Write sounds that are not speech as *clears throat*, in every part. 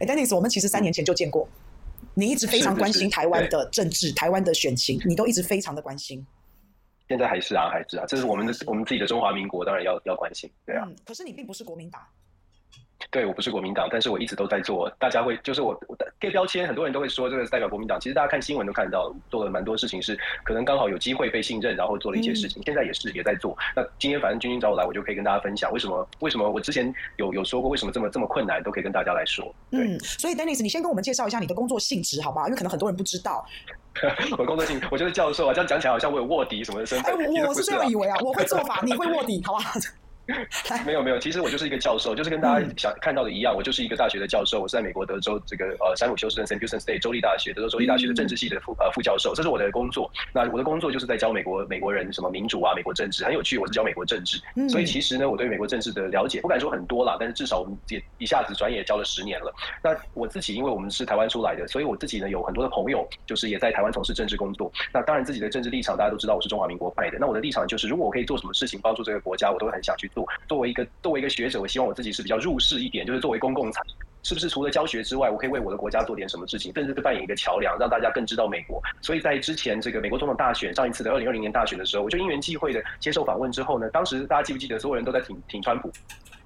哎，Dennis，我们其实三年前就见过，你一直非常关心台湾的政治、台湾的选情，你都一直非常的关心。现在还是啊，还是啊，这是我们的我们自己的中华民国，当然要要关心，对啊。嗯，可是你并不是国民党。对，我不是国民党，但是我一直都在做。大家会就是我贴标签，很多人都会说这个是代表国民党。其实大家看新闻都看到，做了蛮多事情，是可能刚好有机会被信任，然后做了一些事情。嗯、现在也是也在做。那今天反正君君找我来，我就可以跟大家分享为什么为什么我之前有有说过为什么这么这么困难，都可以跟大家来说。对。嗯，所以 Dennis，你先跟我们介绍一下你的工作性质，好不好？因为可能很多人不知道。*laughs* 我工作性，我就是教授啊，这样讲起来好像我有卧底什么的身份。哎，我我是这样以为啊，我会做法，你会卧底，好不好？*laughs* 没有没有，其实我就是一个教授，就是跟大家想看到的一样，我就是一个大学的教授。我是在美国德州这个呃山姆休斯顿 Sam Houston State 州立大学，德州州立大学的政治系的副呃副教授，这是我的工作。那我的工作就是在教美国美国人什么民主啊，美国政治很有趣。我是教美国政治，所以其实呢，我对美国政治的了解不敢说很多啦，但是至少我们也一下子转眼也教了十年了。那我自己因为我们是台湾出来的，所以我自己呢有很多的朋友，就是也在台湾从事政治工作。那当然自己的政治立场大家都知道，我是中华民国派的。那我的立场就是，如果我可以做什么事情帮助这个国家，我都会很想去做。作为一个作为一个学者，我希望我自己是比较入世一点，就是作为公共财，是不是除了教学之外，我可以为我的国家做点什么事情，甚至是扮演一个桥梁，让大家更知道美国。所以在之前这个美国总统大选，上一次的二零二零年大选的时候，我就因缘际会的接受访问之后呢，当时大家记不记得，所有人都在挺挺川普，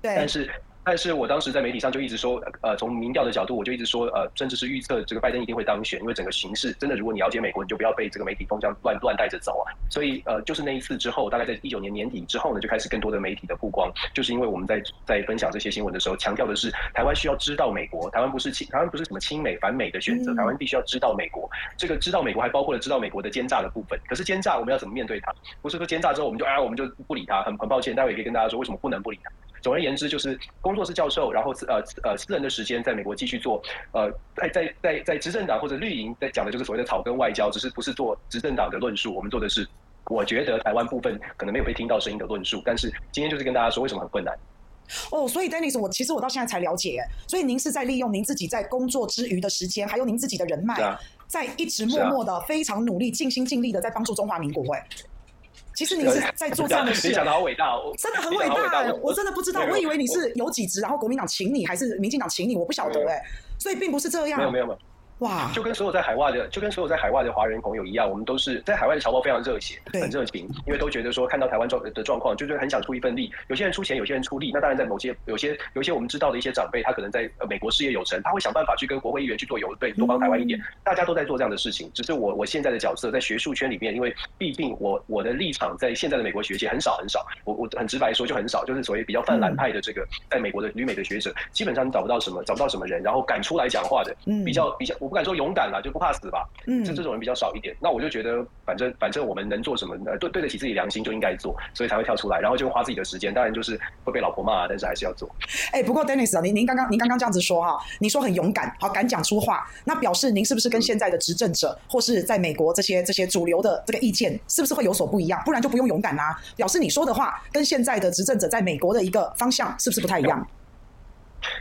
对，但是。但是我当时在媒体上就一直说，呃，从民调的角度，我就一直说，呃，甚至是预测这个拜登一定会当选，因为整个形势真的，如果你了解美国，你就不要被这个媒体风向乱乱带着走啊。所以，呃，就是那一次之后，大概在一九年年底之后呢，就开始更多的媒体的曝光，就是因为我们在在分享这些新闻的时候，强调的是台湾需要知道美国，台湾不是亲，台湾不是什么亲美反美的选择，台湾必须要知道美国。这个知道美国还包括了知道美国的奸诈的部分。可是奸诈我们要怎么面对它？不是说奸诈之后我们就啊我们就不理他，很很抱歉，待会也可以跟大家说为什么不能不理他。总而言之，就是工作是教授，然后呃呃私人的时间在美国继续做，呃在在在在执政党或者绿营在讲的就是所谓的草根外交，只是不是做执政党的论述，我们做的是我觉得台湾部分可能没有被听到声音的论述。但是今天就是跟大家说为什么很困难。哦，所以 Dennis，我其实我到现在才了解，所以您是在利用您自己在工作之余的时间，还有您自己的人脉，啊、在一直默默的、非常努力、尽心尽力的在帮助中华民国。哎。其实你是在做这样的事，*laughs* 你讲的好伟大哦，真的很伟大。我真的不知道，我以为你是有几职，然后国民党请你，还是民进党请你，我不晓得哎，所以并不是这样。没有没有没有。哇，就跟所有在海外的，就跟所有在海外的华人朋友一样，我们都是在海外的侨胞非常热血，很热情，因为都觉得说看到台湾状的状况，就是很想出一份力。有些人出钱，有些人出力。那当然，在某些有些有一些我们知道的一些长辈，他可能在美国事业有成，他会想办法去跟国会议员去做游说，多帮台湾一点。大家都在做这样的事情，只是我我现在的角色在学术圈里面，因为毕竟我我的立场在现在的美国学界很少很少，我我很直白说就很少，就是所谓比较泛蓝派的这个在美国的旅美的学者，基本上你找不到什么找不到什么人，然后敢出来讲话的，比较比较我不敢说勇敢了。就不怕死吧，嗯，就这种人比较少一点。那我就觉得，反正反正我们能做什么，呃，对对得起自己良心就应该做，所以才会跳出来，然后就花自己的时间。当然就是会被老婆骂，但是还是要做。哎、欸，不过 Dennis 啊，您您刚刚您刚刚这样子说哈，你说很勇敢，好敢讲出话，那表示您是不是跟现在的执政者，或是在美国这些这些主流的这个意见，是不是会有所不一样？不然就不用勇敢啦、啊。表示你说的话跟现在的执政者在美国的一个方向，是不是不太一样？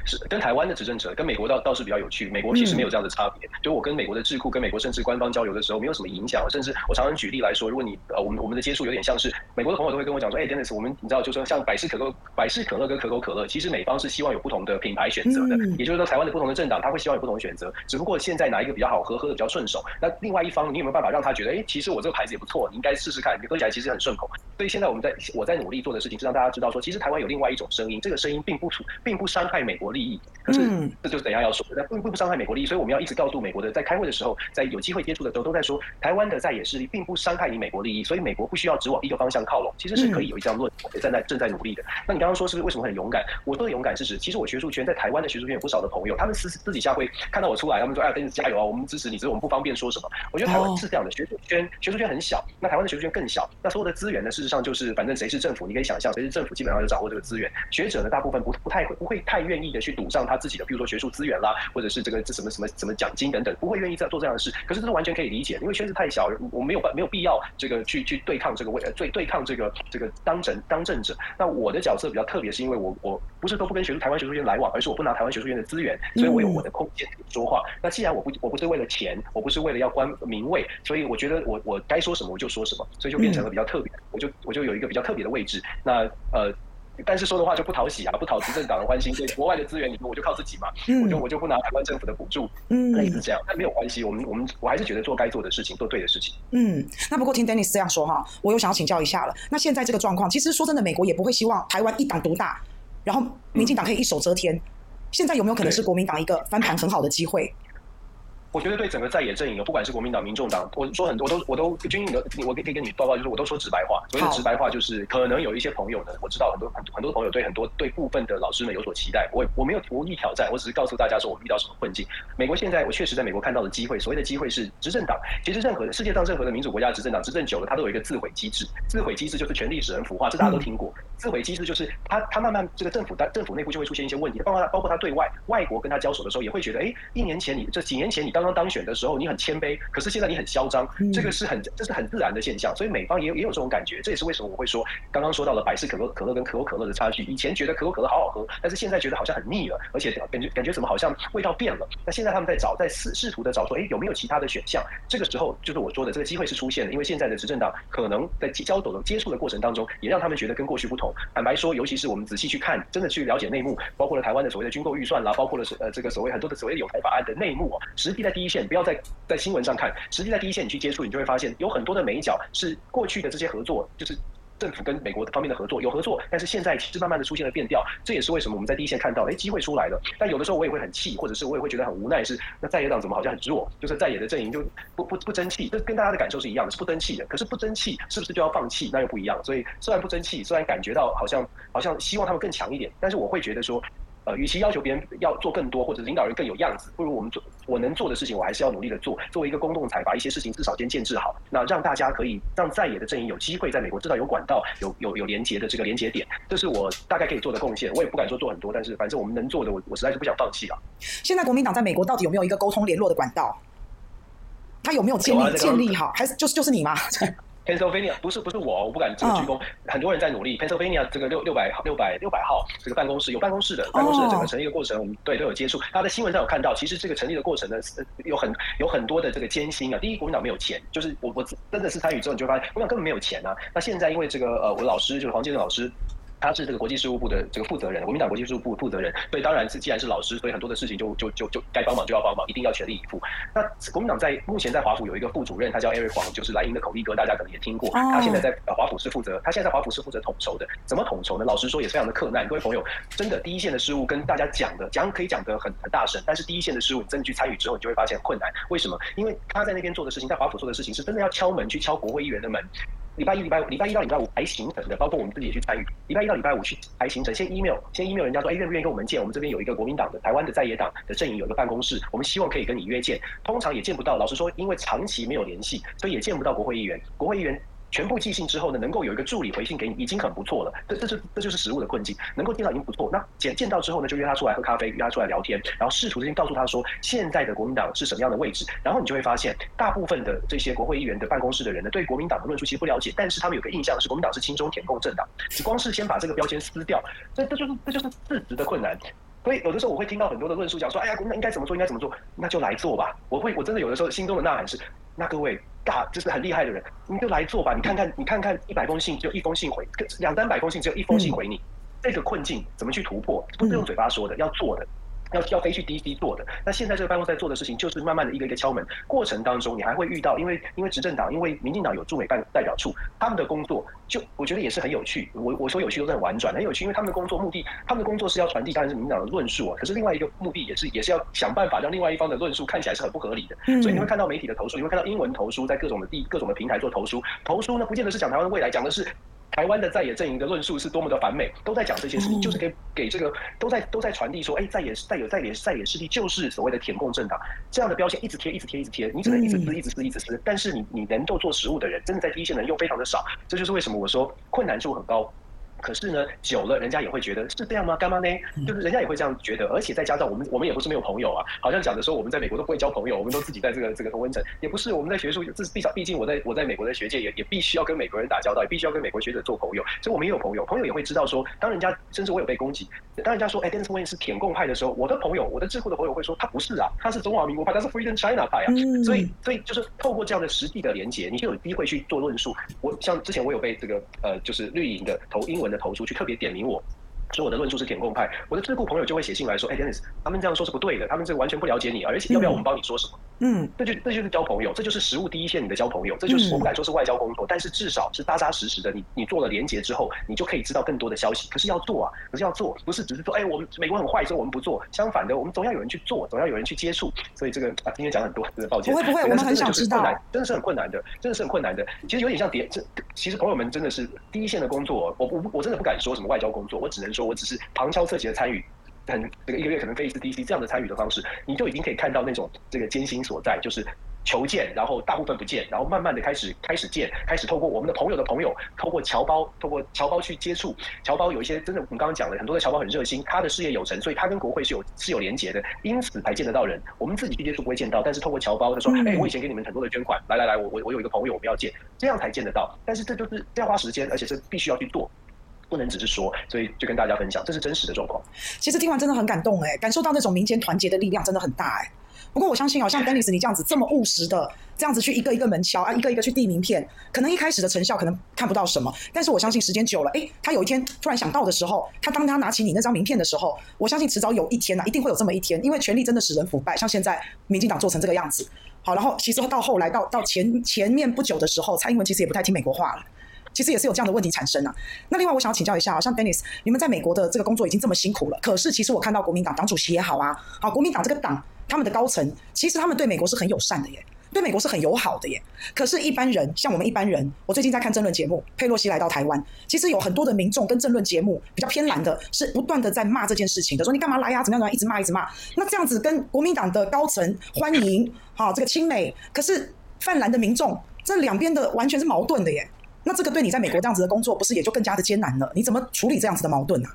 是跟台湾的执政者，跟美国倒倒是比较有趣。美国其实没有这样的差别。就我跟美国的智库，跟美国甚至官方交流的时候，没有什么影响。甚至我常常举例来说，如果你呃，我们我们的接触有点像是美国的朋友都会跟我讲说，哎，Dennis，我们你知道，就是说像百事可乐、百事可乐跟可口可乐，其实美方是希望有不同的品牌选择的。也就是说，台湾的不同的政党，他会希望有不同的选择。只不过现在哪一个比较好喝，喝的比较顺手。那另外一方，你有没有办法让他觉得，哎，其实我这个牌子也不错，你应该试试看，你喝起来其实很顺口。所以现在我们在我在努力做的事情，是让大家知道说，其实台湾有另外一种声音，这个声音并不并不伤害美国利益。可是，这就是等一下要说的，并不不伤害美国利益，所以我们要一直告诉美国的，在开会的时候，在有机会接触的时候，都在说台湾的在野势力并不伤害你美国利益，所以美国不需要只往一个方向靠拢，其实是可以有一这样论，也正在正在努力的。那你刚刚说是不是为什么很勇敢？我说的勇敢是指，其实我学术圈在台湾的学术圈有不少的朋友，他们私私底下会看到我出来，他们说哎呀，跟你加油啊，我们支持你，只是我们不方便说什么。我觉得台湾是这样的，学术圈学术圈很小，那台湾的学术圈更小，那所有的资源呢，事实上就是反正谁是政府，你可以想象谁是政府，基本上就掌握这个资源。学者呢，大部分不不太会不会太愿意的去赌上他自己的，比如说学术资源。啦，或者是这个这什么什么什么奖金等等，不会愿意再做这样的事。可是这是完全可以理解，因为圈子太小，我没有办没有必要这个去去对抗这个位，对对抗这个这个当政当政者。那我的角色比较特别，是因为我我不是都不跟学术台湾学术院来往，而是我不拿台湾学术院的资源，所以我有我的空间说话。那既然我不我不是为了钱，我不是为了要官名位，所以我觉得我我该说什么我就说什么，所以就变成了比较特别，我就我就有一个比较特别的位置。那呃。但是说的话就不讨喜啊，不讨执政党的欢心。所以国外的资源，你说我就靠自己嘛，我就我就不拿台湾政府的补助，嗯，类似这样。但没有关系，我们我们我还是觉得做该做的事情，做对的事情。嗯，那不过听 Dennis 这样说哈，我又想要请教一下了。那现在这个状况，其实说真的，美国也不会希望台湾一党独大，然后民进党可以一手遮天。现在有没有可能是国民党一个翻盘很好的机会？我觉得对整个在野阵营，不管是国民党、民众党，我说很多，我都我都军营的，我可以跟你报告，就是我都说直白话。所谓的直白话就是，可能有一些朋友呢，我知道很多很很多朋友对很多对部分的老师们有所期待。我我没有无意挑战，我只是告诉大家说我们遇到什么困境。美国现在，我确实在美国看到的机会，所谓的机会是执政党。其实任何的世界上任何的民主国家执政党执政久了，它都有一个自毁机制。自毁机制就是权力使人腐化，这大家都听过。自毁机制就是他他慢慢这个政府的政府内部就会出现一些问题，包括他包括他对外外国跟他交手的时候，也会觉得，哎，一年前你这几年前你刚刚当选的时候。你很谦卑，可是现在你很嚣张，这个是很这是很自然的现象，所以美方也有也有这种感觉，这也是为什么我会说刚刚说到了百事可乐可乐跟可口可乐的差距，以前觉得可口可乐好好喝，但是现在觉得好像很腻了，而且感觉感觉怎么好像味道变了。那现在他们在找，在试试图的找说，哎，有没有其他的选项？这个时候就是我说的这个机会是出现的，因为现在的执政党可能在交手的接触的过程当中，也让他们觉得跟过去不同。坦白说，尤其是我们仔细去看，真的去了解内幕，包括了台湾的所谓的军购预算啦，包括了呃这个所谓很多的所谓的有台法案的内幕啊，实际在第一线，不要在在新闻上看。实际在第一线你去接触，你就会发现有很多的眉角是过去的这些合作，就是政府跟美国方面的合作有合作，但是现在其实慢慢的出现了变调，这也是为什么我们在第一线看到，哎，机会出来了。但有的时候我也会很气，或者是我也会觉得很无奈，是那在野党怎么好像很弱，就是在野的阵营就不不不争气，这跟大家的感受是一样的，是不争气的。可是不争气是不是就要放弃？那又不一样。所以虽然不争气，虽然感觉到好像好像希望他们更强一点，但是我会觉得说。呃，与其要求别人要做更多，或者领导人更有样子，不如我们做我能做的事情，我还是要努力的做。作为一个公共财，把一些事情至少先建制好，那让大家可以让在野的阵营有机会在美国至少有管道，有有有连接的这个连接点，这是我大概可以做的贡献。我也不敢说做很多，但是反正我们能做的，我我实在是不想放弃啊。现在国民党在美国到底有没有一个沟通联络的管道？他有没有建立、啊、建立好？还是就是就是你吗？*laughs* Pennsylvania 不是不是我，我不敢这个鞠躬。很多人在努力。Pennsylvania 这个六六百六百六百号这个办公室有办公室的办公室的整个成立的过程，我们对都有接触。他在新闻上有看到，其实这个成立的过程呢，有很有很多的这个艰辛啊。第一，国民党没有钱，就是我我真的是参与之后，你就发现国民党根本没有钱啊。那现在因为这个呃，我老师就是黄建正老师。他是这个国际事务部的这个负责人，国民党国际事务部负责人，所以当然是既然是老师，所以很多的事情就就就就该帮忙就要帮忙，一定要全力以赴。那国民党在目前在华府有一个副主任，他叫 Eric 黄，就是莱茵的口译哥，大家可能也听过。他现在在华府是负责，他现在在华府是负责统筹的。怎么统筹呢？老实说也非常的克难。各位朋友，真的第一线的事务跟大家讲的讲可以讲得很很大声，但是第一线的事务你真的去参与之后，你就会发现很困难。为什么？因为他在那边做的事情，在华府做的事情是真的要敲门去敲国会议员的门。礼拜一、礼拜五、礼拜一到礼拜五排行程的，包括我们自己也去参与。礼拜一到礼拜五去排行程，先 email，先 email 人家说，哎，愿不愿意跟我们见？我们这边有一个国民党的、台湾的在野党的阵营有一个办公室，我们希望可以跟你约见。通常也见不到，老实说，因为长期没有联系，所以也见不到国会议员。国会议员。全部寄信之后呢，能够有一个助理回信给你，已经很不错了。这、这是、这就是实务的困境。能够见到已经不错。那见见到之后呢，就约他出来喝咖啡，约他出来聊天，然后试图之间告诉他说，现在的国民党是什么样的位置。然后你就会发现，大部分的这些国会议员的办公室的人呢，对国民党的论述其实不了解，但是他们有个印象是国民党是亲中舔共政党。只光是先把这个标签撕掉，这、这就是、这就是事实的困难。所以有的时候我会听到很多的论述，讲说，哎呀，国民党应该怎么做，应该怎么做，那就来做吧。我会，我真的有的时候心中的呐喊是，那各位。大就是很厉害的人，你就来做吧。你看看，你看看，一百封信只有一封信回，两三百封信只有一封信回你，嗯、这个困境怎么去突破？不是用嘴巴说的，嗯、要做的。要要飞去 DC 做的，那现在这个办公室在做的事情，就是慢慢的一个一个敲门。过程当中，你还会遇到，因为因为执政党，因为民进党有驻美办代表处，他们的工作就我觉得也是很有趣。我我说有趣都是很婉转，很有趣，因为他们的工作目的，他们的工作是要传递当然是民进党的论述啊，可是另外一个目的也是也是要想办法让另外一方的论述看起来是很不合理的，所以你会看到媒体的投诉，你会看到英文投书，在各种的地各种的平台做投书，投书呢不见得是讲台湾的未来，讲的是。台湾的在野阵营的论述是多么的反美，都在讲这些事情，就是给给这个都在都在传递说，哎，在野在野在野在野势力就是所谓的舔共政党。这样的标签，一直贴一直贴一直贴，你只能一直撕一直撕一直撕，但是你你能够做实务的人，真的在第一线的人又非常的少，这就是为什么我说困难度很高。可是呢，久了人家也会觉得是这样吗？干嘛呢？就是人家也会这样觉得，而且再加上我们，我们也不是没有朋友啊。好像讲的说我们在美国都不会交朋友，我们都自己在这个这个同温层，也不是我们在学术，这毕毕竟我在我在美国的学界也也必须要跟美国人打交道，也必须要跟美国学者做朋友，所以我们也有朋友，朋友也会知道说，当人家甚至我有被攻击，当人家说哎，Dennis Wang 是舔共派的时候，我的朋友，我的智库的朋友会说他不是啊，他是中华民国派，他是 Freedom China 派啊。所以所以就是透过这样的实际的连接，你就有机会去做论述。我像之前我有被这个呃就是绿营的投英文的投诉去特别点名我。说我的论述是舔共派，我的智库朋友就会写信来说：“哎，Dennis，他们这样说是不对的，他们这个完全不了解你，而且要不要我们帮你说什么？”嗯，这就这就是交朋友，这就是实务第一线你的交朋友，这就是我不敢说是外交工作，但是至少是扎扎实实的。你你做了连结之后，你就可以知道更多的消息。可是要做啊，可是要做，不是只是说，哎，我们美国很坏，所以我们不做。相反的，我们总要有人去做，总要有人去接触。所以这个啊，今天讲很多，真的抱歉。不会不会，我们很想知道。真的是很困难的，真的是很困难的。其实有点像谍，这其实朋友们真的是第一线的工作。我我我真的不敢说什么外交工作，我只能说我只是旁敲。侧击的参与，很这个一个月可能飞一次 DC 这样的参与的方式，你就已经可以看到那种这个艰辛所在，就是求见，然后大部分不见，然后慢慢的开始开始见，开始透过我们的朋友的朋友，透过侨胞，透过侨胞去接触，侨胞有一些真的，我们刚刚讲了很多的侨胞很热心，他的事业有成，所以他跟国会是有是有连结的，因此才见得到人。我们自己去接触不会见到，但是透过侨胞他说，哎、欸，我以前给你们很多的捐款，来来来，我我我有一个朋友我们要见，这样才见得到。但是这就是要花时间，而且是必须要去做。不能只是说，所以就跟大家分享，这是真实的状况。其实听完真的很感动哎，感受到那种民间团结的力量真的很大哎。不过我相信，哦像 Dennis 你这样子这么务实的，这样子去一个一个门敲啊，一个一个去递名片，可能一开始的成效可能看不到什么，但是我相信时间久了，哎，他有一天突然想到的时候，他当他拿起你那张名片的时候，我相信迟早有一天呐、一定会有这么一天，因为权力真的使人腐败，像现在民进党做成这个样子，好，然后其实到后来到到前前面不久的时候，蔡英文其实也不太听美国话了。其实也是有这样的问题产生啊。那另外，我想要请教一下，像 Dennis，你们在美国的这个工作已经这么辛苦了，可是其实我看到国民党党主席也好啊，好，国民党这个党他们的高层，其实他们对美国是很友善的耶，对美国是很友好的耶。可是，一般人像我们一般人，我最近在看政论节目，佩洛西来到台湾，其实有很多的民众跟政论节目比较偏蓝的，是不断的在骂这件事情的，说你干嘛来呀、啊？怎么样？怎么样？一直骂，一直骂。那这样子跟国民党的高层欢迎，好，这个亲美，可是泛蓝的民众，这两边的完全是矛盾的耶。那这个对你在美国这样子的工作，不是也就更加的艰难了？你怎么处理这样子的矛盾呢、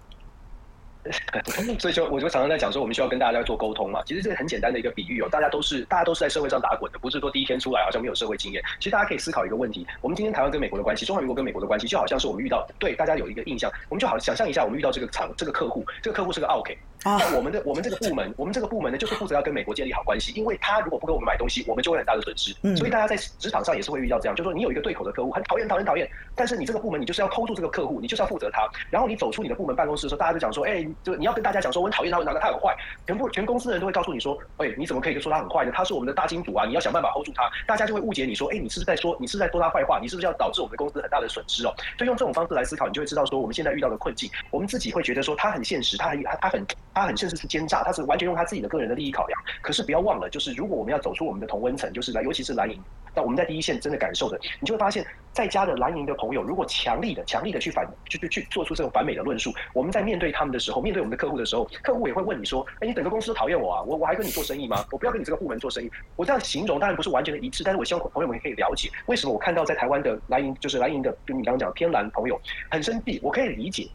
*laughs* 所以就我就常常在讲说，我们需要跟大家做沟通嘛。其实这个很简单的一个比喻哦，大家都是大家都是在社会上打滚的，不是说第一天出来好像没有社会经验。其实大家可以思考一个问题：我们今天台湾跟美国的关系，中华民国跟美国的关系，就好像是我们遇到对大家有一个印象，我们就好想象一下，我们遇到这个厂这个客户，这个客户是个奥客。那我们的我们这个部门，我们这个部门呢，就是负责要跟美国建立好关系，因为他如果不给我们买东西，我们就会很大的损失。所以大家在职场上也是会遇到这样，就是说你有一个对口的客户，很讨厌讨厌讨厌，但是你这个部门你就是要 hold 住这个客户，你就是要负责他。然后你走出你的部门办公室的时候，大家就讲说，哎，就你要跟大家讲说，我很讨厌他，我觉得他很坏。全部全公司的人都会告诉你说，哎，你怎么可以就说他很坏呢？他是我们的大金主啊，你要想办法 hold 住他。大家就会误解你说，哎，你是不是在说你是在说他坏话？你是不是要导致我们的公司很大的损失哦？就用这种方式来思考，你就会知道说，我们现在遇到的困境，我们自己会觉得说他很现实，他很他他很他很现实是奸诈。他是完全用他自己的个人的利益考量，可是不要忘了，就是如果我们要走出我们的同温层，就是来，尤其是蓝营，那我们在第一线真的感受的，你就会发现，在家的蓝营的朋友，如果强力的、强力的去反，去去去做出这种反美的论述，我们在面对他们的时候，面对我们的客户的时候，客户也会问你说，哎，你整个公司都讨厌我啊，我我还跟你做生意吗？我不要跟你这个部门做生意。我这样形容当然不是完全的一致，但是我希望朋友们可以了解，为什么我看到在台湾的蓝营，就是蓝营的，就你刚刚讲偏蓝朋友很生气，我可以理解。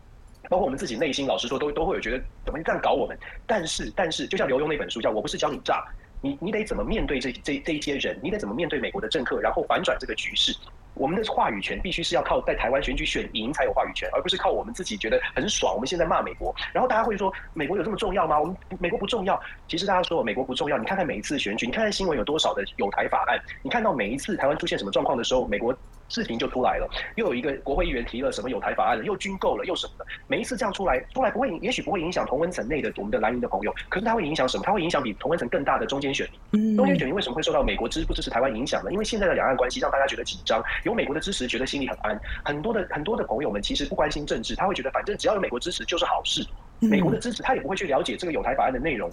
包括我们自己内心，老实说，都都会有觉得怎么这样搞我们。但是，但是，就像刘墉那本书叫《我不是教你诈》，你你得怎么面对这这这一些人？你得怎么面对美国的政客，然后反转这个局势？我们的话语权必须是要靠在台湾选举选赢才有话语权，而不是靠我们自己觉得很爽。我们现在骂美国，然后大家会说美国有这么重要吗？我们美国不重要。其实大家说美国不重要，你看看每一次选举，你看看新闻有多少的有台法案，你看到每一次台湾出现什么状况的时候，美国。视频就出来了，又有一个国会议员提了什么有台法案了，又军购了，又什么的。每一次这样出来，出来不会，也许不会影响同温层内的我们的蓝营的朋友，可是它会影响什么？它会影响比同温层更大的中间选民。中间选民为什么会受到美国支不支持台湾影响呢？因为现在的两岸关系让大家觉得紧张，有美国的支持，觉得心里很安。很多的很多的朋友们其实不关心政治，他会觉得反正只要有美国支持就是好事。美国的支持，他也不会去了解这个有台法案的内容。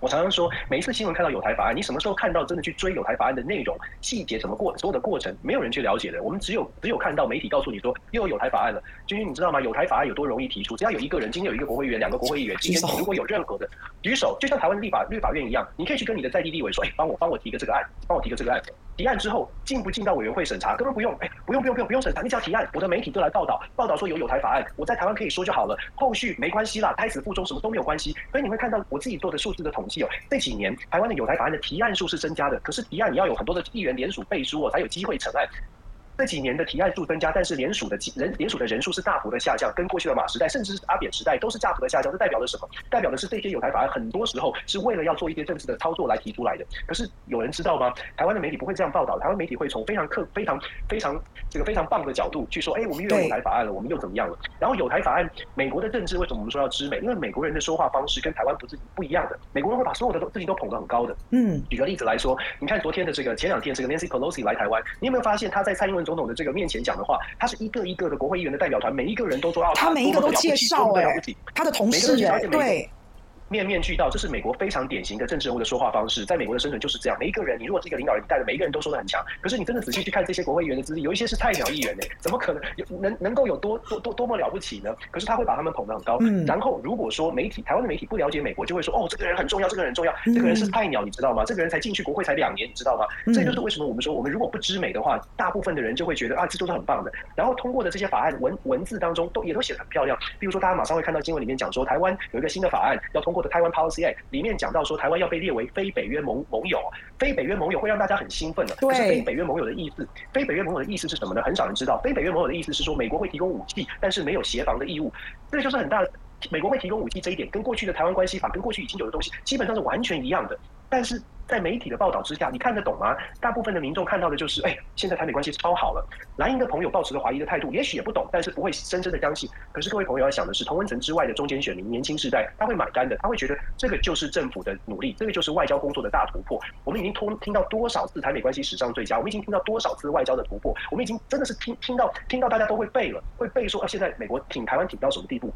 我常常说，每一次新闻看到有台法案，你什么时候看到真的去追有台法案的内容、细节怎么过、所有的过程，没有人去了解的。我们只有只有看到媒体告诉你说又有友台法案了。君君，你知道吗？有台法案有多容易提出？只要有一个人，今天有一个国会议员、两个国会议员，今天如果有任何的举手，就像台湾立法律法院一样，你可以去跟你的在地立委说，哎，帮我帮我提个这个案，帮我提个这个案。提案之后进不进到委员会审查，根本不用，哎，不用不用不用不用审查，你只要提案，我的媒体就来报道，报道说有有台法案，我在台湾可以说就好了，后续没关系啦，胎死腹中什么都没有关系。所以你会看到我自己做的数字的统计哦，这几年台湾的有台法案的提案数是增加的，可是提案你要有很多的议员联署背书哦，才有机会成案。这几年的提案数增加，但是联署的人联署的人数是大幅的下降，跟过去的马时代甚至是阿扁时代都是大幅的下降。这代表了什么？代表的是这些有台法案很多时候是为了要做一些政治的操作来提出来的。可是有人知道吗？台湾的媒体不会这样报道，台湾媒体会从非常客、非常非常这个非常棒的角度去说：哎，我们又有友台法案了，我们又怎么样了？然后有台法案，美国的政治为什么我们说要知美？因为美国人的说话方式跟台湾不是不一样的。美国人会把所有的事情都捧得很高的。嗯，举个例子来说，你看昨天的这个前两天这个 Nancy Pelosi 来台湾，你有没有发现他在蔡英文总统的这个面前讲的话，他是一个一个的国会议员的代表团，每一个人都说要他每一个都介绍哎，他的同事哎，对。面面俱到，这是美国非常典型的政治人物的说话方式。在美国的生存就是这样，每一个人，你如果是一个领导人，你带的每一个人都说的很强。可是你真的仔细去看这些国会议员的资历，有一些是菜鸟议员呢，怎么可能有 *laughs* 能能够有多多多多么了不起呢？可是他会把他们捧得很高。嗯。然后如果说媒体，台湾的媒体不了解美国，就会说哦，这个人很重要，这个人很重要，这个人是菜鸟，你知道吗？这个人才进去国会才两年，你知道吗？这就是为什么我们说，我们如果不知美的话，大部分的人就会觉得啊，这都是很棒的。然后通过的这些法案文文字当中都也都写得很漂亮。比如说，大家马上会看到新闻里面讲说，台湾有一个新的法案要通过的台湾 Policy Act。里面讲到说，台湾要被列为非北约盟盟友，非北约盟友会让大家很兴奋的。可是非北约盟友的意思，非北约盟友的意思是什么呢？很少人知道。非北约盟友的意思是说，美国会提供武器，但是没有协防的义务。这就是很大的，美国会提供武器这一点，跟过去的台湾关系法，跟过去已经有的东西，基本上是完全一样的。但是在媒体的报道之下，你看得懂吗？大部分的民众看到的就是，哎，现在台美关系超好了。蓝营的朋友抱持着怀疑的态度，也许也不懂，但是不会深深的相信。可是各位朋友要想的是，同温层之外的中间选民、年轻世代，他会买单的，他会觉得这个就是政府的努力，这个就是外交工作的大突破。我们已经通听到多少次台美关系史上最佳，我们已经听到多少次外交的突破，我们已经真的是听听到听到大家都会背了，会背说，啊，现在美国挺台湾挺到什么地步？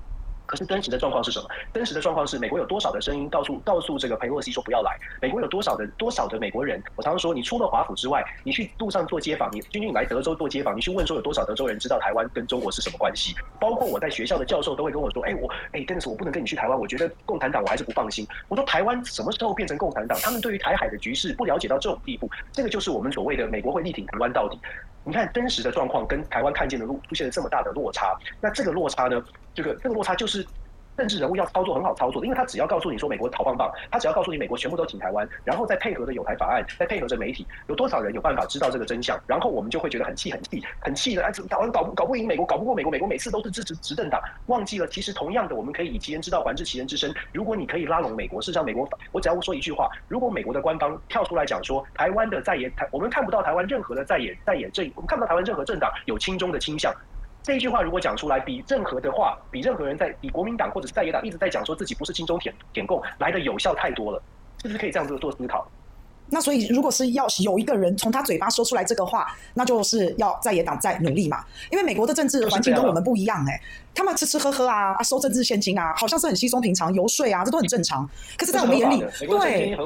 可是真实的状况是什么？真实的状况是，美国有多少的声音告诉告诉这个裴洛西说不要来？美国有多少的多少的美国人？我常常说，你除了华府之外，你去路上做街访，你君君你来德州做街访，你去问说有多少德州人知道台湾跟中国是什么关系？包括我在学校的教授都会跟我说，哎，我哎，真的是我不能跟你去台湾，我觉得共产党我还是不放心。我说台湾什么时候变成共产党？他们对于台海的局势不了解到这种地步，这个就是我们所谓的美国会力挺台湾到底。你看真实的状况跟台湾看见的路出现了这么大的落差，那这个落差呢？这个这个落差就是。政治人物要操作很好操作的，因为他只要告诉你说美国好棒棒，他只要告诉你美国全部都挺台湾，然后再配合着有台法案，再配合着媒体，有多少人有办法知道这个真相？然后我们就会觉得很气、很气、很气的。哎，台湾搞搞不赢美国，搞不过美国，美国每次都是支持执政党，忘记了其实同样的，我们可以以其人之道还治其人之身。如果你可以拉拢美国，事实上美国，我只要说一句话：如果美国的官方跳出来讲说台湾的在野台，我们看不到台湾任何的在野在野政，我们看不到台湾任何政党有亲中的倾向。这一句话如果讲出来，比任何的话，比任何人在比国民党或者是在野党一直在讲说自己不是金钟舔舔共来的有效太多了，是不是可以这样子做思考？那所以，如果是要有一个人从他嘴巴说出来这个话，那就是要在野党再努力嘛。因为美国的政治环境跟我们不一样哎、欸，他们吃吃喝喝啊，啊收政治现金啊，好像是很稀松平常，游说啊，这都很正常。可是，在我们眼里，对，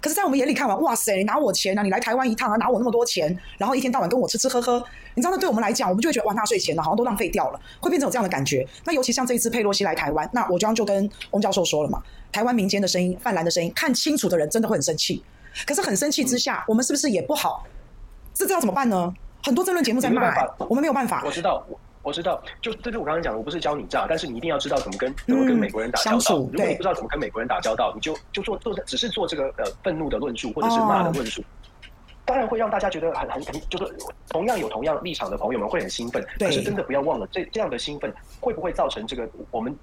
可是，在我们眼里看完，哇塞，你拿我钱啊，你来台湾一趟啊，拿我那么多钱，然后一天到晚跟我吃吃喝喝，你知道，那对我们来讲，我们就会觉得哇，纳税钱呢，好像都浪费掉了，会变成有这样的感觉。那尤其像这一次佩洛西来台湾，那我刚刚就跟翁教授说了嘛，台湾民间的声音、泛蓝的声音，看清楚的人真的会很生气。可是很生气之下，我们是不是也不好？这这要怎么办呢？很多争论节目在骂、欸，我们没有办法。我知道，我我知道，就这就我刚刚讲的，我不是教你诈，但是你一定要知道怎么跟怎么跟美国人打交道。嗯、如果你不知道怎么跟美国人打交道，你就就做做只是做这个呃愤怒的论述或者是骂的论述，哦、当然会让大家觉得很很很，就是同样有同样立场的朋友们会很兴奋。对可是真的不要忘了，这这样的兴奋会不会造成这个我们？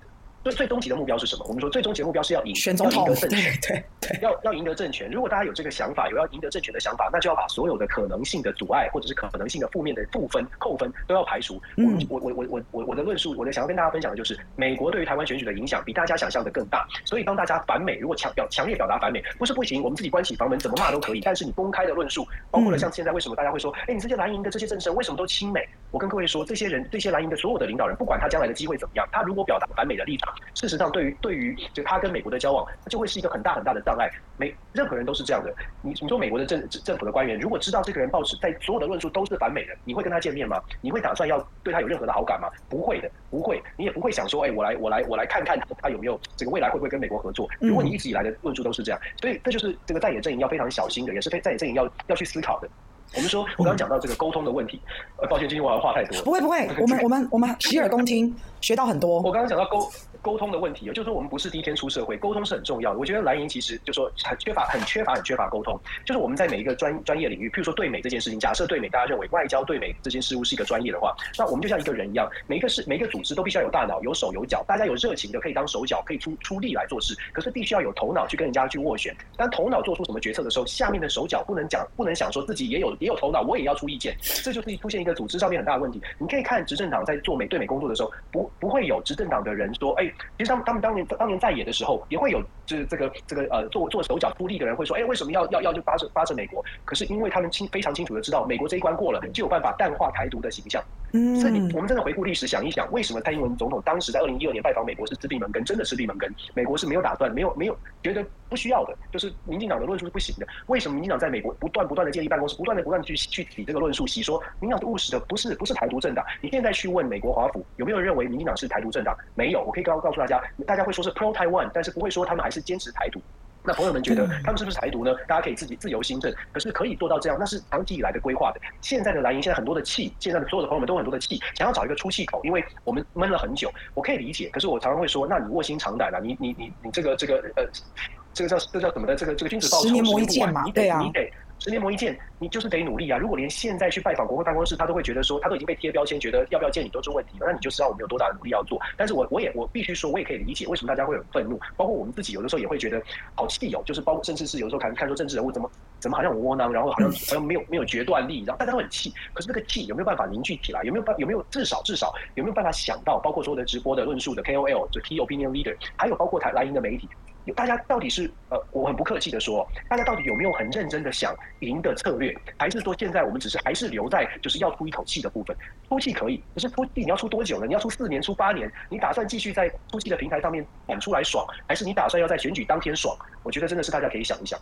最最终极的目标是什么？我们说最终极的目标是要赢，选总统，要赢得政权，对对，要要赢得政权。如果大家有这个想法，有要赢得政权的想法，那就要把所有的可能性的阻碍，或者是可能性的负面的负分、扣分都要排除。嗯，我我我我我我的论述，我的想要跟大家分享的就是，美国对于台湾选举的影响比大家想象的更大。所以当大家反美，如果强表强烈表达反美，不是不行，我们自己关起房门怎么骂都可以。但是你公开的论述，包括了像现在为什么大家会说，哎，你这些蓝营的这些政治人为什么都亲美？我跟各位说，这些人这些蓝营的所有的领导人，不管他将来的机会怎么样，他如果表达反美的立场，事实上对于对于就他跟美国的交往，他就会是一个很大很大的障碍。没任何人都是这样的。你你说美国的政政府的官员，如果知道这个人报纸在所有的论述都是反美的，你会跟他见面吗？你会打算要对他有任何的好感吗？不会的，不会。你也不会想说，哎，我来我来我来看看他有没有这个未来会不会跟美国合作？如果你一直以来的论述都是这样，所以这就是这个在野阵营要非常小心的，也是非在野阵营要要去思考的。我们说，我刚刚讲到这个沟通的问题，呃，抱歉，今天我要话太多了。不会不会，我们我们我们洗耳恭听，学到很多。我刚刚讲到沟，沟通的问题，也就是说我们不是第一天出社会，沟通是很重要的。我觉得蓝营其实就说很缺乏、很缺乏、很缺乏沟通。就是我们在每一个专专业领域，譬如说对美这件事情，假设对美大家认为外交对美这件事物是一个专业的话，那我们就像一个人一样，每一个是每一个组织都必须要有大脑、有手有脚，大家有热情的可以当手脚，可以出出力来做事。可是必须要有头脑去跟人家去斡旋。当头脑做出什么决策的时候，下面的手脚不能讲，不能想说自己也有也有头脑，我也要出意见。这就是出现一个组织上面很大的问题。你可以看执政党在做美对美工作的时候，不不会有执政党的人说，哎，其实他们他们当年。当年在野的时候，也会有就是这个这个呃做做手脚出力的人会说，哎，为什么要要要就发射发射美国？可是因为他们清非常清楚的知道，美国这一关过了，就有办法淡化台独的形象。嗯，所以我们真的回顾历史，想一想，为什么蔡英文总统当时在二零一二年拜访美国是吃闭门羹，真的是闭门羹？美国是没有打算，没有没有觉得不需要的，就是民进党的论述是不行的。为什么民进党在美国不断不断的建立办公室，不断的不断的去去提这个论述，洗说民进党务实的不是不是台独政党？你现在去问美国华府有没有人认为民进党是台独政党？没有，我可以告告诉大家，大家会说是 pro Taiwan，但是不会说他们还是坚持台独。那朋友们觉得他们是不是台独呢？大家可以自己自由心证。可是可以做到这样，那是长期以来的规划的。现在的蓝营现在很多的气，现在的所有的朋友们都有很多的气，想要找一个出气口，因为我们闷了很久。我可以理解，可是我常常会说，那你卧薪尝胆了，你你你你这个这个呃，这个叫这叫什么的？这个这个君子报仇，十年磨一剑嘛，你得你得。十年磨一剑，你就是得努力啊！如果连现在去拜访国会办公室，他都会觉得说，他都已经被贴标签，觉得要不要见你都是问题了，那你就知道我们有多大的努力要做。但是我我也我必须说，我也可以理解为什么大家会很愤怒，包括我们自己有的时候也会觉得好气哦，就是包括甚至是有时候看看说政治人物怎么怎么好像窝囊，然后好像好像没有没有决断力，然后大家都很气。可是那个气有没有办法凝聚起来？有没有办有没有至少至少有没有办法想到，包括所有的直播的论述的 KOL 就 Key Opinion Leader，还有包括台蓝营的媒体。大家到底是呃，我很不客气的说，大家到底有没有很认真的想赢的策略，还是说现在我们只是还是留在就是要出一口气的部分？出气可以，可是出气你要出多久呢？你要出四年、出八年？你打算继续在出气的平台上面演出来爽，还是你打算要在选举当天爽？我觉得真的是大家可以想一想。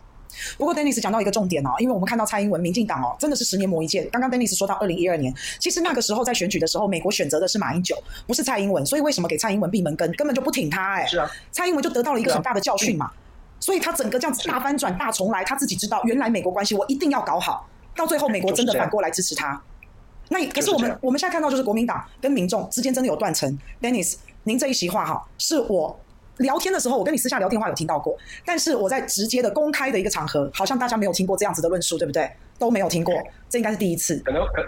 不过，Dennis 讲到一个重点哦，因为我们看到蔡英文、民进党哦，真的是十年磨一剑。刚刚 Dennis 说到二零一二年，其实那个时候在选举的时候，美国选择的是马英九，不是蔡英文，所以为什么给蔡英文闭门羹，根本就不挺他哎。是啊，蔡英文就得到了一个很大的教训嘛，所以他整个这样子大翻转、大重来，他自己知道原来美国关系我一定要搞好，到最后美国真的反过来支持他。那可是我们我们现在看到就是国民党跟民众之间真的有断层。Dennis，您这一席话哈，是我。聊天的时候，我跟你私下聊天话有听到过，但是我在直接的公开的一个场合，好像大家没有听过这样子的论述，对不对？都没有听过，这应该是第一次。可能可。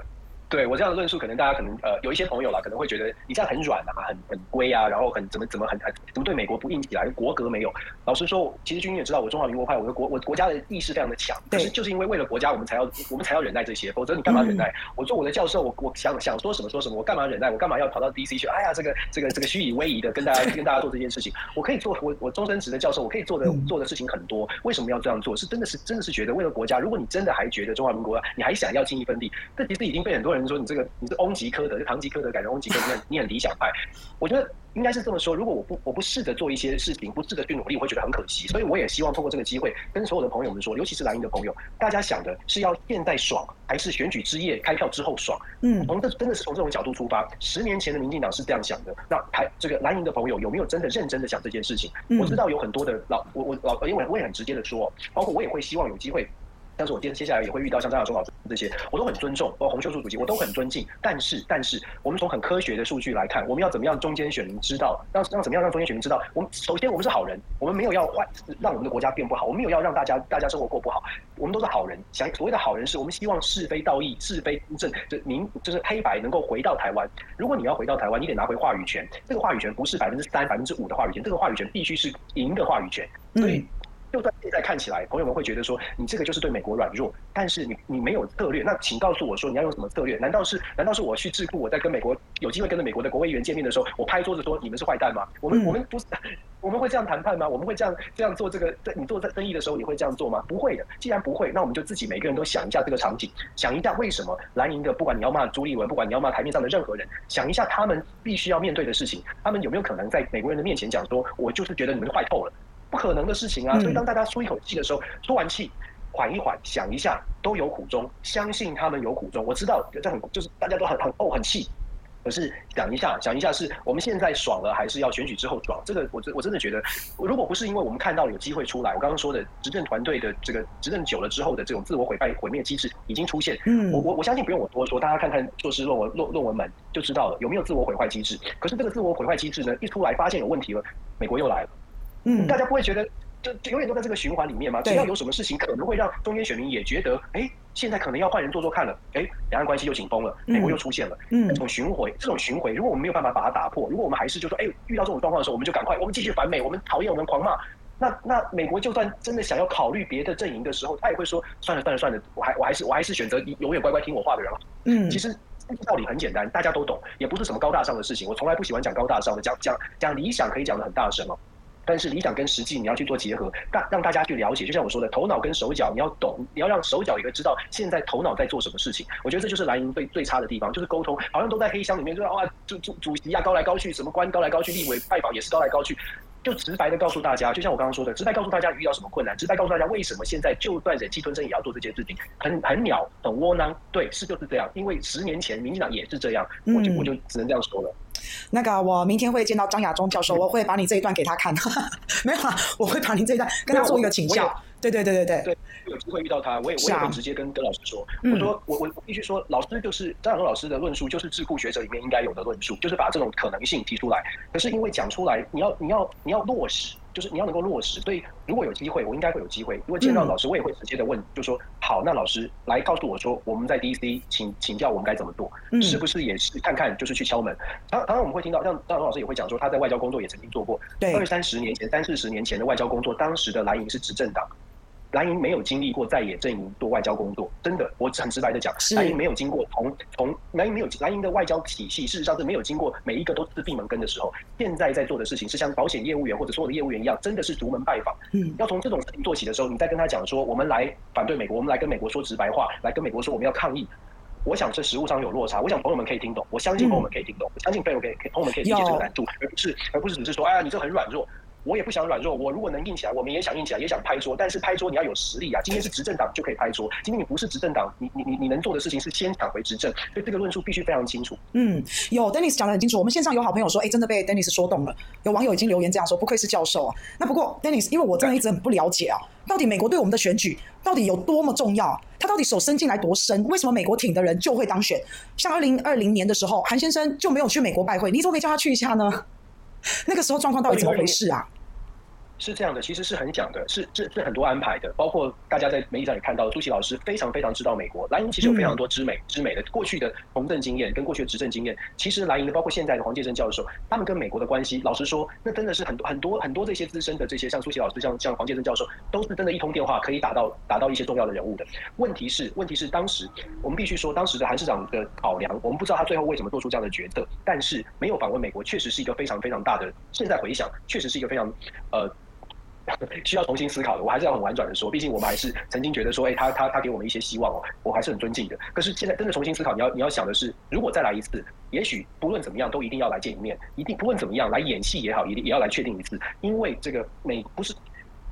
对我这样的论述，可能大家可能呃有一些朋友啦，可能会觉得你这样很软啊，很很龟啊，然后很怎么怎么很很怎么对美国不硬起来，国格没有。老实说，其实君也知道，我中华民国派，我的国我国家的意识非常的强。可是就是因为为了国家，我们才要我们才要忍耐这些，否则你干嘛忍耐？嗯、我做我的教授，我我想想说什么说什么，我干嘛忍耐？我干嘛要跑到 DC 去？哎呀，这个这个这个虚以委蛇的跟大家跟大家做这件事情，我可以做我我终身职的教授，我可以做的做的事情很多，为什么要这样做？是真的是真的是觉得为了国家，如果你真的还觉得中华民国，你还想要尽一份力，这其实已经被很多人人说你这个你是。翁吉科德，就堂吉诃德改成翁吉科德，你很你很理想派。我觉得应该是这么说。如果我不我不试着做一些事情，不试着去努力，我会觉得很可惜。所以我也希望通过这个机会，跟所有的朋友们说，尤其是蓝营的朋友，大家想的是要现在爽，还是选举之夜开票之后爽？嗯，从这真的是从这种角度出发。十年前的民进党是这样想的，那还这个蓝营的朋友有没有真的认真的想这件事情？我知道有很多的老我我老，因为我也很直接的说，包括我也会希望有机会。但是我接接下来也会遇到像张亚中老师这些，我都很尊重，包括洪秀柱主席，我都很尊敬。但是，但是，我们从很科学的数据来看，我们要怎么样中间选民知道，让让怎么样让中间选民知道，我们首先我们是好人，我们没有要坏，让我们的国家变不好，我们没有要让大家大家生活过不好，我们都是好人。想所谓的好人是，我们希望是非道义、是非正，就明就是黑白能够回到台湾。如果你要回到台湾，你得拿回话语权。这个话语权不是百分之三、百分之五的话语权，这个话语权必须是赢的话语权。所以。就算现在看起来，朋友们会觉得说你这个就是对美国软弱，但是你你没有策略，那请告诉我说你要用什么策略？难道是难道是我去智库？我在跟美国有机会跟着美国的国会议员见面的时候，我拍桌子说你们是坏蛋吗？我们我们不是我们会这样谈判吗？我们会这样这样做这个？在你做这生意的时候，你会这样做吗？不会的。既然不会，那我们就自己每个人都想一下这个场景，想一下为什么蓝营的不管你要骂朱立文，不管你要骂台面上的任何人，想一下他们必须要面对的事情，他们有没有可能在美国人的面前讲说，我就是觉得你们坏透了。不可能的事情啊！所以当大家出一口气的时候，出完气，缓一缓，想一下，都有苦衷，相信他们有苦衷。我知道，这很就是大家都很很怄很气，可是想一下，想一下，是我们现在爽了，还是要选举之后爽？这个我真我真的觉得，如果不是因为我们看到有机会出来，我刚刚说的执政团队的这个执政久了之后的这种自我毁败毁灭机制已经出现，嗯，我我我相信不用我多说，大家看看硕士论文论论文们就知道了有没有自我毁坏机制。可是这个自我毁坏机制呢，一出来发现有问题了，美国又来了，嗯，大家不会觉得就就永远都在这个循环里面吗？只要有什么事情可能会让中间选民也觉得，哎。现在可能要换人做做看了，哎，两岸关系又紧绷了，美国又出现了，嗯，这种巡回，这种巡回，如果我们没有办法把它打破，如果我们还是就说，哎，遇到这种状况的时候，我们就赶快，我们继续反美，我们讨厌，我们狂骂，那那美国就算真的想要考虑别的阵营的时候，他也会说，算了算了算了，我还我还是我还是选择永远乖乖听我话的人了。嗯，其实道理很简单，大家都懂，也不是什么高大上的事情。我从来不喜欢讲高大上的，讲讲讲理想可以讲的很大声哦。但是理想跟实际你要去做结合，大让大家去了解。就像我说的，头脑跟手脚你要懂，你要让手脚一个知道现在头脑在做什么事情。我觉得这就是蓝营最最差的地方，就是沟通好像都在黑箱里面，就是哇，主主主席啊高来高去，什么官高来高去，立委拜访也是高来高去，就直白的告诉大家，就像我刚刚说的，直白告诉大家遇到什么困难，直白告诉大家为什么现在就算忍气吞声也要做这件事情，很很鸟，很窝囊。对，是就是这样，因为十年前民进党也是这样，我就我就只能这样说了。那个，我明天会见到张亚中教授，我会把你这一段给他看。*laughs* 没有啊，我会把你这一段跟他做一个请教。对对对对对，对，有机会遇到他，我也我也会直接跟跟老师说，我说我我必须说，老师就是张亚中老师的论述，就是智库学者里面应该有的论述，就是把这种可能性提出来。可是因为讲出来，你要你要你要落实。就是你要能够落实，所以如果有机会，我应该会有机会。如果见到老师，我也会直接的问，就说好，那老师来告诉我说，我们在 DC 请请教我们该怎么做，是不是也是看看就是去敲门？当当然我们会听到，像张老师也会讲说，他在外交工作也曾经做过，二三十年前、三四十年前的外交工作，当时的蓝营是执政党。蓝营没有经历过在野阵营做外交工作，真的，我很直白的讲，蓝营没有经过从从蓝营没有蓝营的外交体系，事实上是没有经过每一个都是闭门羹的时候。现在在做的事情是像保险业务员或者所有的业务员一样，真的是逐门拜访。嗯，要从这种事情做起的时候，你再跟他讲说，我们来反对美国，我们来跟美国说直白话，来跟美国说我们要抗议。我想这实务上有落差，我想朋友们可以听懂，我相信朋友们可以听懂，我相信朋友可以朋友们可以理解这个难度，而不是而不是只是说，哎呀，你这很软弱。我也不想软弱，我如果能硬起来，我们也想硬起来，也想拍桌。但是拍桌你要有实力啊！今天是执政党就可以拍桌，今天你不是执政党，你你你你能做的事情是先抢回执政。所以这个论述必须非常清楚。嗯，有 Dennis 讲得很清楚。我们线上有好朋友说，哎，真的被 Dennis 说动了。有网友已经留言这样说，不愧是教授啊。那不过 Dennis，因为我真的一直很不了解啊，到底美国对我们的选举到底有多么重要？他到底手伸进来多深？为什么美国挺的人就会当选？像二零二零年的时候，韩先生就没有去美国拜会，你怎么可以叫他去一下呢？*laughs* 那个时候状况到底怎么回事啊？是这样的，其实是很讲的，是是是很多安排的，包括大家在媒体上也看到，朱熹老师非常非常知道美国蓝营，其实有非常多知美知美的过去的从政经验跟过去的执政经验。其实蓝营的包括现在的黄介生教授，他们跟美国的关系，老实说，那真的是很多很多很多这些资深的这些像朱熹老师，像像黄介生教授，都是真的一通电话可以打到打到一些重要的人物的。问题是问题是当时我们必须说，当时的韩市长的考量，我们不知道他最后为什么做出这样的决策，但是没有访问美国，确实是一个非常非常大的。现在回想，确实是一个非常呃。*laughs* 需要重新思考的，我还是要很婉转的说，毕竟我们还是曾经觉得说，哎，他他他给我们一些希望哦，我还是很尊敬的。可是现在真的重新思考，你要你要想的是，如果再来一次，也许不论怎么样，都一定要来见一面，一定不论怎么样来演戏也好，一定也要来确定一次，因为这个美不是，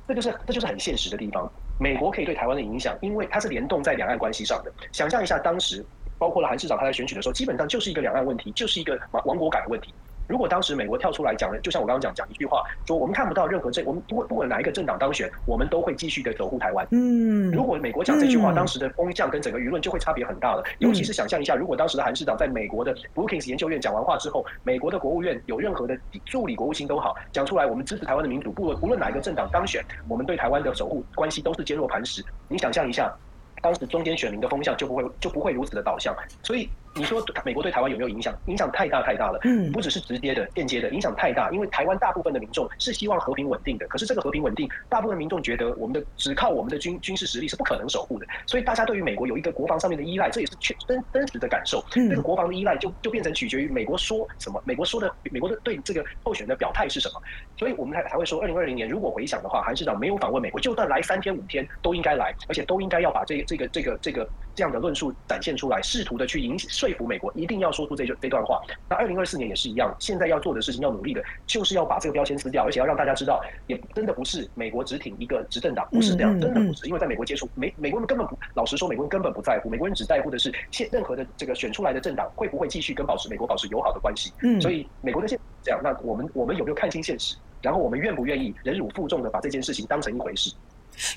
这就是这就是很现实的地方。美国可以对台湾的影响，因为它是联动在两岸关系上的。想象一下，当时包括了韩市长他在选举的时候，基本上就是一个两岸问题，就是一个亡亡国感的问题。如果当时美国跳出来讲了，就像我刚刚讲讲一句话，说我们看不到任何政，我们不管不管哪一个政党当选，我们都会继续的守护台湾。嗯，如果美国讲这句话，当时的风向跟整个舆论就会差别很大了。尤其是想象一下，如果当时的韩市长在美国的 Brookings 研究院讲完话之后，美国的国务院有任何的助理国务卿都好，讲出来，我们支持台湾的民主，不论不论哪一个政党当选，我们对台湾的守护关系都是坚若磐石。你想象一下，当时中间选民的风向就不会就不会如此的导向，所以。你说美国对台湾有没有影响？影响太大太大了，嗯，不只是直接的、间接的，影响太大。因为台湾大部分的民众是希望和平稳定的，可是这个和平稳定，大部分民众觉得我们的只靠我们的军军事实力是不可能守护的，所以大家对于美国有一个国防上面的依赖，这也是确真真实的感受。这个国防的依赖就就变成取决于美国说什么，美国说的美国的对这个候选的表态是什么，所以我们才才会说，二零二零年如果回想的话，韩市长没有访问美国，就算来三天五天都应该来，而且都应该要把这这个这个这个这样的论述展现出来，试图的去影响。说服美国一定要说出这句这段话。那二零二四年也是一样，现在要做的事情，要努力的就是要把这个标签撕掉，而且要让大家知道，也真的不是美国只挺一个执政党，不是这样，真的不是，因为在美国接触美美国人根本不，老实说，美国人根本不在乎，美国人只在乎的是现任何的这个选出来的政党会不会继续跟保持美国保持友好的关系。嗯，所以美国的现这样，那我们我们有没有看清现实？然后我们愿不愿意忍辱负重的把这件事情当成一回事？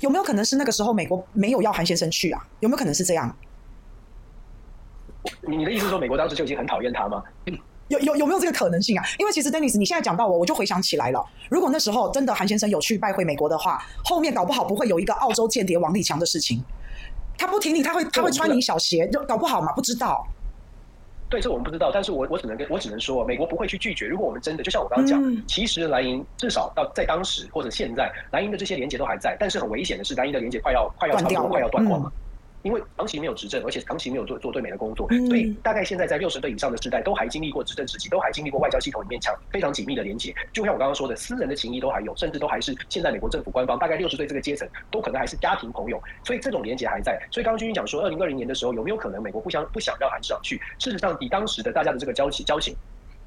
有没有可能是那个时候美国没有要韩先生去啊？有没有可能是这样？你你的意思是说美国当时就已经很讨厌他吗？有有有没有这个可能性啊？因为其实 Dennis，你现在讲到我，我就回想起来了。如果那时候真的韩先生有去拜会美国的话，后面搞不好不会有一个澳洲间谍王立强的事情。他不挺你，他会他会穿你小鞋，就搞不好嘛？不知道。对，这我们不知道，但是我我只能跟我只能说，美国不会去拒绝。如果我们真的就像我刚刚讲，嗯、其实蓝营至少到在当时或者现在，蓝营的这些连接都还在，但是很危险的是，蓝营的连接快要快要差不多快要断光了。嗯因为长期没有执政，而且长期没有做做对美的工作，所以大概现在在六十岁以上的世代都还经历过执政时期，都还经历过外交系统里面强非常紧密的连接。就像我刚刚说的，私人的情谊都还有，甚至都还是现在美国政府官方大概六十岁这个阶层都可能还是家庭朋友，所以这种连接还在。所以刚刚君君讲说，二零二零年的时候有没有可能美国不想不想让韩市长去？事实上，以当时的大家的这个交情交情。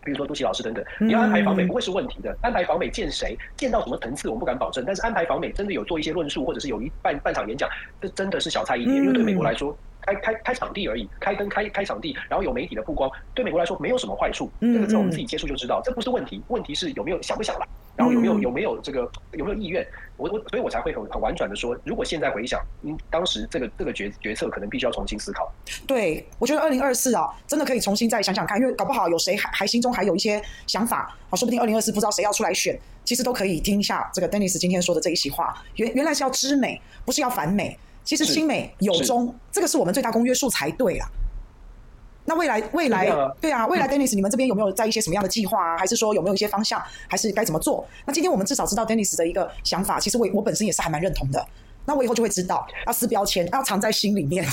比如说杜琪老师等等，你要安排访美不会是问题的。安排访美见谁，见到什么层次，我不敢保证。但是安排访美真的有做一些论述，或者是有一半半场演讲，这真的是小菜一碟。因为对美国来说，开开开场地而已，开灯开开场地，然后有媒体的曝光，对美国来说没有什么坏处。这个在我们自己接触就知道，这不是问题。问题是有没有想不想来。然后有没有有没有这个有没有意愿？我我所以我才会很很婉转的说，如果现在回想，嗯，当时这个这个决决策可能必须要重新思考。对，我觉得二零二四啊，真的可以重新再想想看，因为搞不好有谁还还心中还有一些想法啊，说不定二零二四不知道谁要出来选，其实都可以听一下这个 Dennis 今天说的这一席话。原原来是要知美，不是要反美。其实亲美友中，这个是我们最大公约数才对啊。那未来未来对啊，未来 Dennis，你们这边有没有在一些什么样的计划啊？还是说有没有一些方向，还是该怎么做？那今天我们至少知道 Dennis 的一个想法，其实我我本身也是还蛮认同的。那我以后就会知道，要撕标签，要藏在心里面。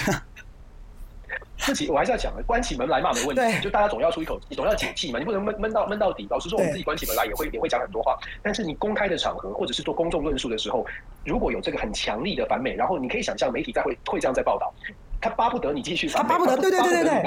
自己我还是要讲的，关起门来骂没问题，对就大家总要出一口气，总要解气嘛，你不能闷闷到闷到底。老实说，我们自己关起门来也会也会讲很多话。但是你公开的场合，或者是做公众论述的时候，如果有这个很强力的反美，然后你可以想象媒体在会会这样在报道，他巴不得你继续他巴不得，对对对对对。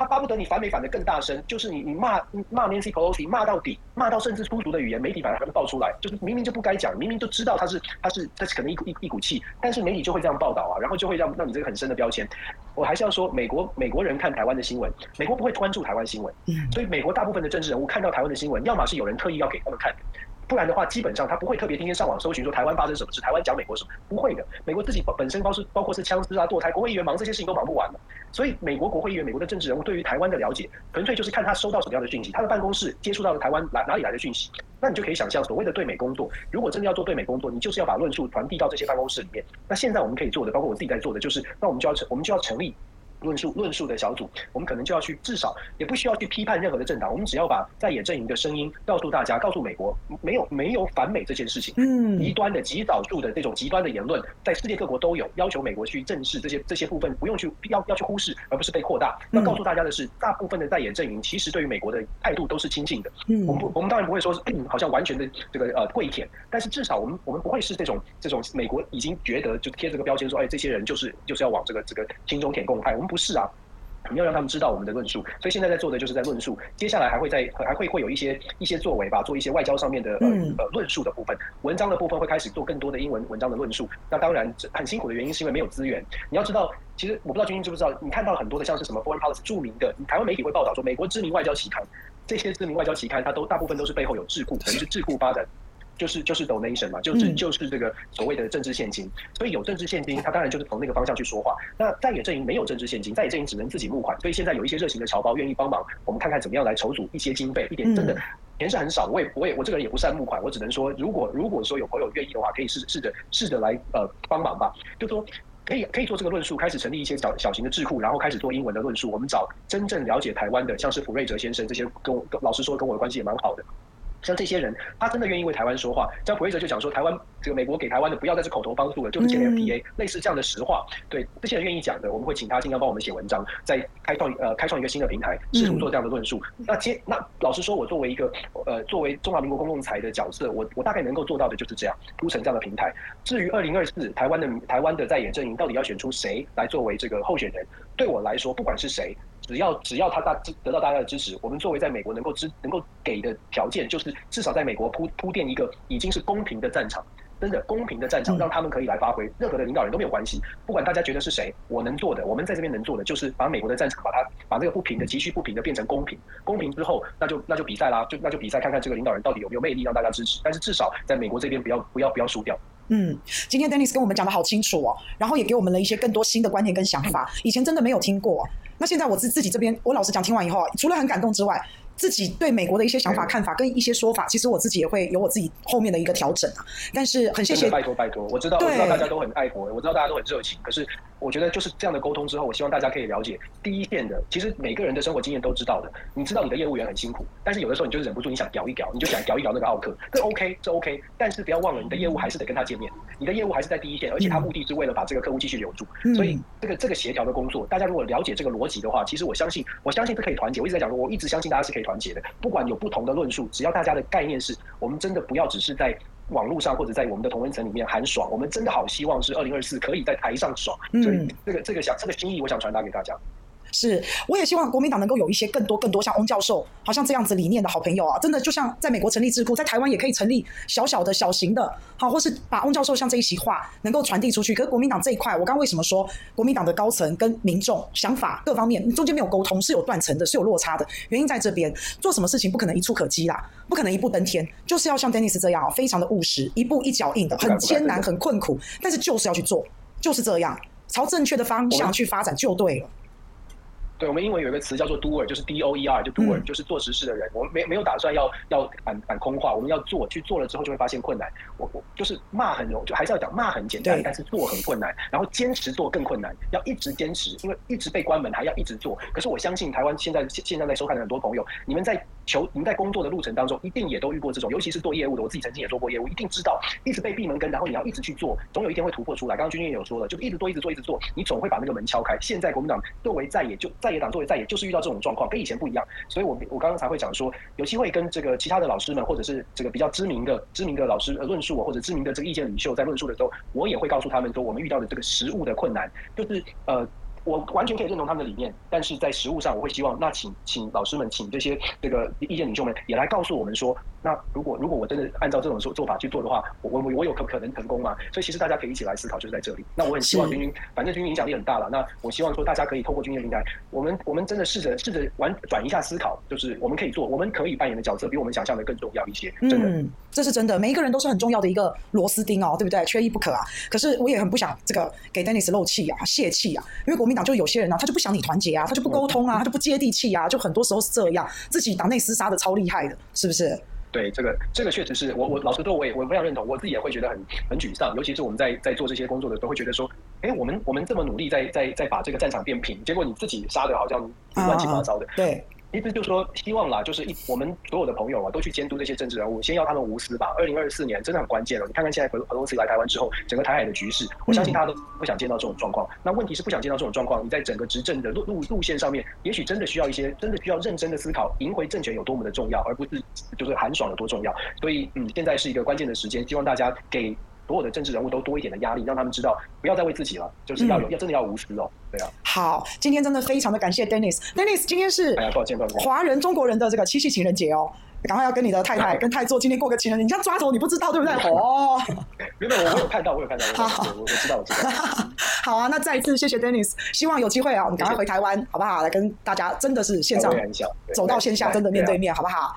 他巴不得你反美反的更大声，就是你你骂骂 Nancy Pelosi 骂到底，骂到甚至粗俗的语言，媒体反而还会爆出来，就是明明就不该讲，明明就知道他是他是他是可能一股一一股气，但是媒体就会这样报道啊，然后就会让让你这个很深的标签。我还是要说，美国美国人看台湾的新闻，美国不会关注台湾新闻，所以美国大部分的政治人物看到台湾的新闻，要么是有人特意要给他们看。不然的话，基本上他不会特别天天上网搜寻说台湾发生什么事，台湾讲美国什么，不会的。美国自己本身包是包括是枪支啊、堕胎，国会议员忙这些事情都忙不完的。所以美国国会议员、美国的政治人物对于台湾的了解，纯粹就是看他收到什么样的讯息，他的办公室接触到了台湾哪哪里来的讯息。那你就可以想象，所谓的对美工作，如果真的要做对美工作，你就是要把论述传递到这些办公室里面。那现在我们可以做的，包括我自己在做的，就是那我们就要成，我们就要成立。论述论述的小组，我们可能就要去，至少也不需要去批判任何的政党，我们只要把在野阵营的声音告诉大家，告诉美国，没有没有反美这件事情，嗯，极端的极少数的这种极端的言论，在世界各国都有，要求美国去正视这些这些部分，不用去要要去忽视，而不是被扩大。那告诉大家的是，大部分的在野阵营其实对于美国的态度都是亲近的，嗯，我们不我们当然不会说是 *clears throat* 好像完全的这个呃跪舔，但是至少我们我们不会是这种这种美国已经觉得就贴这个标签说，哎，这些人就是就是要往这个这个亲中舔共派，我们不是啊。你要让他们知道我们的论述，所以现在在做的就是在论述，接下来还会在还会会有一些一些作为吧，做一些外交上面的呃呃论述的部分，文章的部分会开始做更多的英文文章的论述。那当然很辛苦的原因是因为没有资源。你要知道，其实我不知道君君知不知道，你看到很多的像是什么 Foreign Policy 著名的台湾媒体会报道说，美国知名外交期刊，这些知名外交期刊它都大部分都是背后有智库，可能是智库发展。就是就是 donation 嘛，就是就是这个所谓的政治现金，所以有政治现金，他当然就是从那个方向去说话。那在野阵营没有政治现金，在野阵营只能自己募款，所以现在有一些热情的侨胞愿意帮忙，我们看看怎么样来筹组一些经费，一点真的钱是很少，我也我也我这个人也不善募款，我只能说，如果如果说有朋友愿意的话，可以试试着试着来呃帮忙吧，就说可以可以做这个论述，开始成立一些小小型的智库，然后开始做英文的论述，我们找真正了解台湾的，像是普瑞哲先生这些，跟我老实说跟我的关系也蛮好的。像这些人，他真的愿意为台湾说话。像普瑞哲就讲说，台湾这个美国给台湾的，不要再是口头帮助了，就是 JFPA，类似这样的实话。对这些人愿意讲的，我们会请他尽量帮我们写文章，再开创呃开创一个新的平台，试图做这样的论述。那接那老实说，我作为一个呃作为中华民国公共财的角色，我我大概能够做到的就是这样铺成这样的平台。至于二零二四台湾的台湾的在野阵营到底要选出谁来作为这个候选人，对我来说，不管是谁。只要只要他大得到大家的支持，我们作为在美国能够支能够给的条件，就是至少在美国铺铺垫一个已经是公平的战场。真的公平的战场，让他们可以来发挥。任何的领导人都没有关系，不管大家觉得是谁，我能做的，我们在这边能做的，就是把美国的战场，把它把这个不平的、急需不平的变成公平。公平之后，那就那就比赛啦，就那就比赛，看看这个领导人到底有没有魅力让大家支持。但是至少在美国这边，不要不要不要输掉。嗯，今天 Dennis 跟我们讲的好清楚哦，然后也给我们了一些更多新的观点跟想法，以前真的没有听过。那现在我自自己这边，我老实讲，听完以后，除了很感动之外，自己对美国的一些想法、看法跟一些说法，其实我自己也会有我自己后面的一个调整啊。但是很谢谢，拜托拜托，我知道我知道大家都很爱国，我知道大家都很热情，可是。我觉得就是这样的沟通之后，我希望大家可以了解第一线的。其实每个人的生活经验都知道的。你知道你的业务员很辛苦，但是有的时候你就忍不住，你想屌一屌，你就想屌一屌那个奥克，这 OK，这 OK。但是不要忘了，你的业务还是得跟他见面，你的业务还是在第一线，而且他目的是为了把这个客户继续留住。所以这个这个协调的工作，大家如果了解这个逻辑的话，其实我相信，我相信是可以团结。我一直在讲说，我一直相信大家是可以团结的。不管有不同的论述，只要大家的概念是，我们真的不要只是在。网络上或者在我们的同温层里面喊爽，我们真的好希望是二零二四可以在台上爽，所以这个这个想这个心意，我想传达给大家。是，我也希望国民党能够有一些更多更多像翁教授，好像这样子理念的好朋友啊，真的就像在美国成立智库，在台湾也可以成立小小的小型的，好，或是把翁教授像这一席话能够传递出去。可是国民党这一块，我刚刚为什么说国民党的高层跟民众想法各方面中间没有沟通，是有断层的，是有落差的，原因在这边。做什么事情不可能一触可及啦，不可能一步登天，就是要像 Dennis 这样，非常的务实，一步一脚印的，很艰难，很困苦，但是就是要去做，就是这样，朝正确的方向去发展就对了。对，我们英文有一个词叫做 doer，就是 D O E R，就 doer，就是做实事的人。我们没没有打算要要喊喊空话，我们要做，去做了之后就会发现困难。我我就是骂很容，就还是要讲骂很简单，但是做很困难。然后坚持做更困难，要一直坚持，因为一直被关门还要一直做。可是我相信台湾现在现在在收看的很多朋友，你们在求你们在工作的路程当中，一定也都遇过这种，尤其是做业务的，我自己曾经也做过业务，一定知道，一直被闭门羹，然后你要一直去做，总有一天会突破出来。刚刚君君也有说了，就一直做，一直做，一直做，你总会把那个门敲开。现在国民党作为在野就在野党作为在野就是。遇到这种状况跟以前不一样，所以我我刚刚才会讲说，有机会跟这个其他的老师们，或者是这个比较知名的知名的老师论述，或者知名的这个意见领袖在论述的时候，我也会告诉他们说，我们遇到的这个实务的困难，就是呃。我完全可以认同他们的理念，但是在实务上，我会希望那请请老师们，请这些这个意见领袖们也来告诉我们说，那如果如果我真的按照这种做做法去做的话，我我我有可可能成功吗？所以其实大家可以一起来思考，就是在这里。那我很希望军军，反正军军影响力很大了。那我希望说大家可以透过军军的平台，我们我们真的试着试着玩转一下思考，就是我们可以做，我们可以扮演的角色比我们想象的更重要一些。真的，嗯，这是真的，每一个人都是很重要的一个螺丝钉哦，对不对？缺一不可啊。可是我也很不想这个给 Dennis 漏气啊，泄气啊，因为国民党就有些人呢，他就不想你团结啊，他就不沟通啊，他就不接地气啊，就很多时候是这样，自己党内厮杀的超厉害的，是不是？对，这个这个确实是我我老实说，我也我非常认同，我自己也会觉得很很沮丧，尤其是我们在在做这些工作的时候，会觉得说，哎，我们我们这么努力在在在把这个战场变平，结果你自己杀的好像乱七八糟的，啊、对。意思就是说，希望啦，就是一我们所有的朋友啊，都去监督这些政治人物，先要他们无私吧。二零二四年真的很关键了，你看看现在裴裴洛西来台湾之后，整个台海的局势，我相信大家都不想见到这种状况。那问题是不想见到这种状况，你在整个执政的路路路线上面，也许真的需要一些，真的需要认真的思考，赢回政权有多么的重要，而不是就是寒爽有多重要。所以，嗯，现在是一个关键的时间，希望大家给。所有的政治人物都多一点的压力，让他们知道不要再为自己了，就是要有要真的要无私哦，对啊。好，今天真的非常的感谢 Dennis。Dennis，今天是哎呀，抱歉抱歉，华人中国人的这个七夕情人节哦，赶快要跟你的太太 *laughs* 跟太座今天过个情人节，你这样抓头你不知道对不对？*laughs* 哦，没有，我有看到，我有看到，好，我我知道我知道。*laughs* 好啊，那再一次谢谢 Dennis，希望有机会啊，我们赶快回台湾好不好？来跟大家真的是线上走到线下，真的面对面好不好？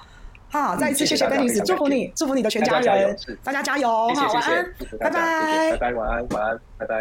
好，再一次谢谢 Dennis，祝福你，祝福你的全家人，大家加油，好，晚安，拜拜，拜拜，晚安，晚安，拜拜。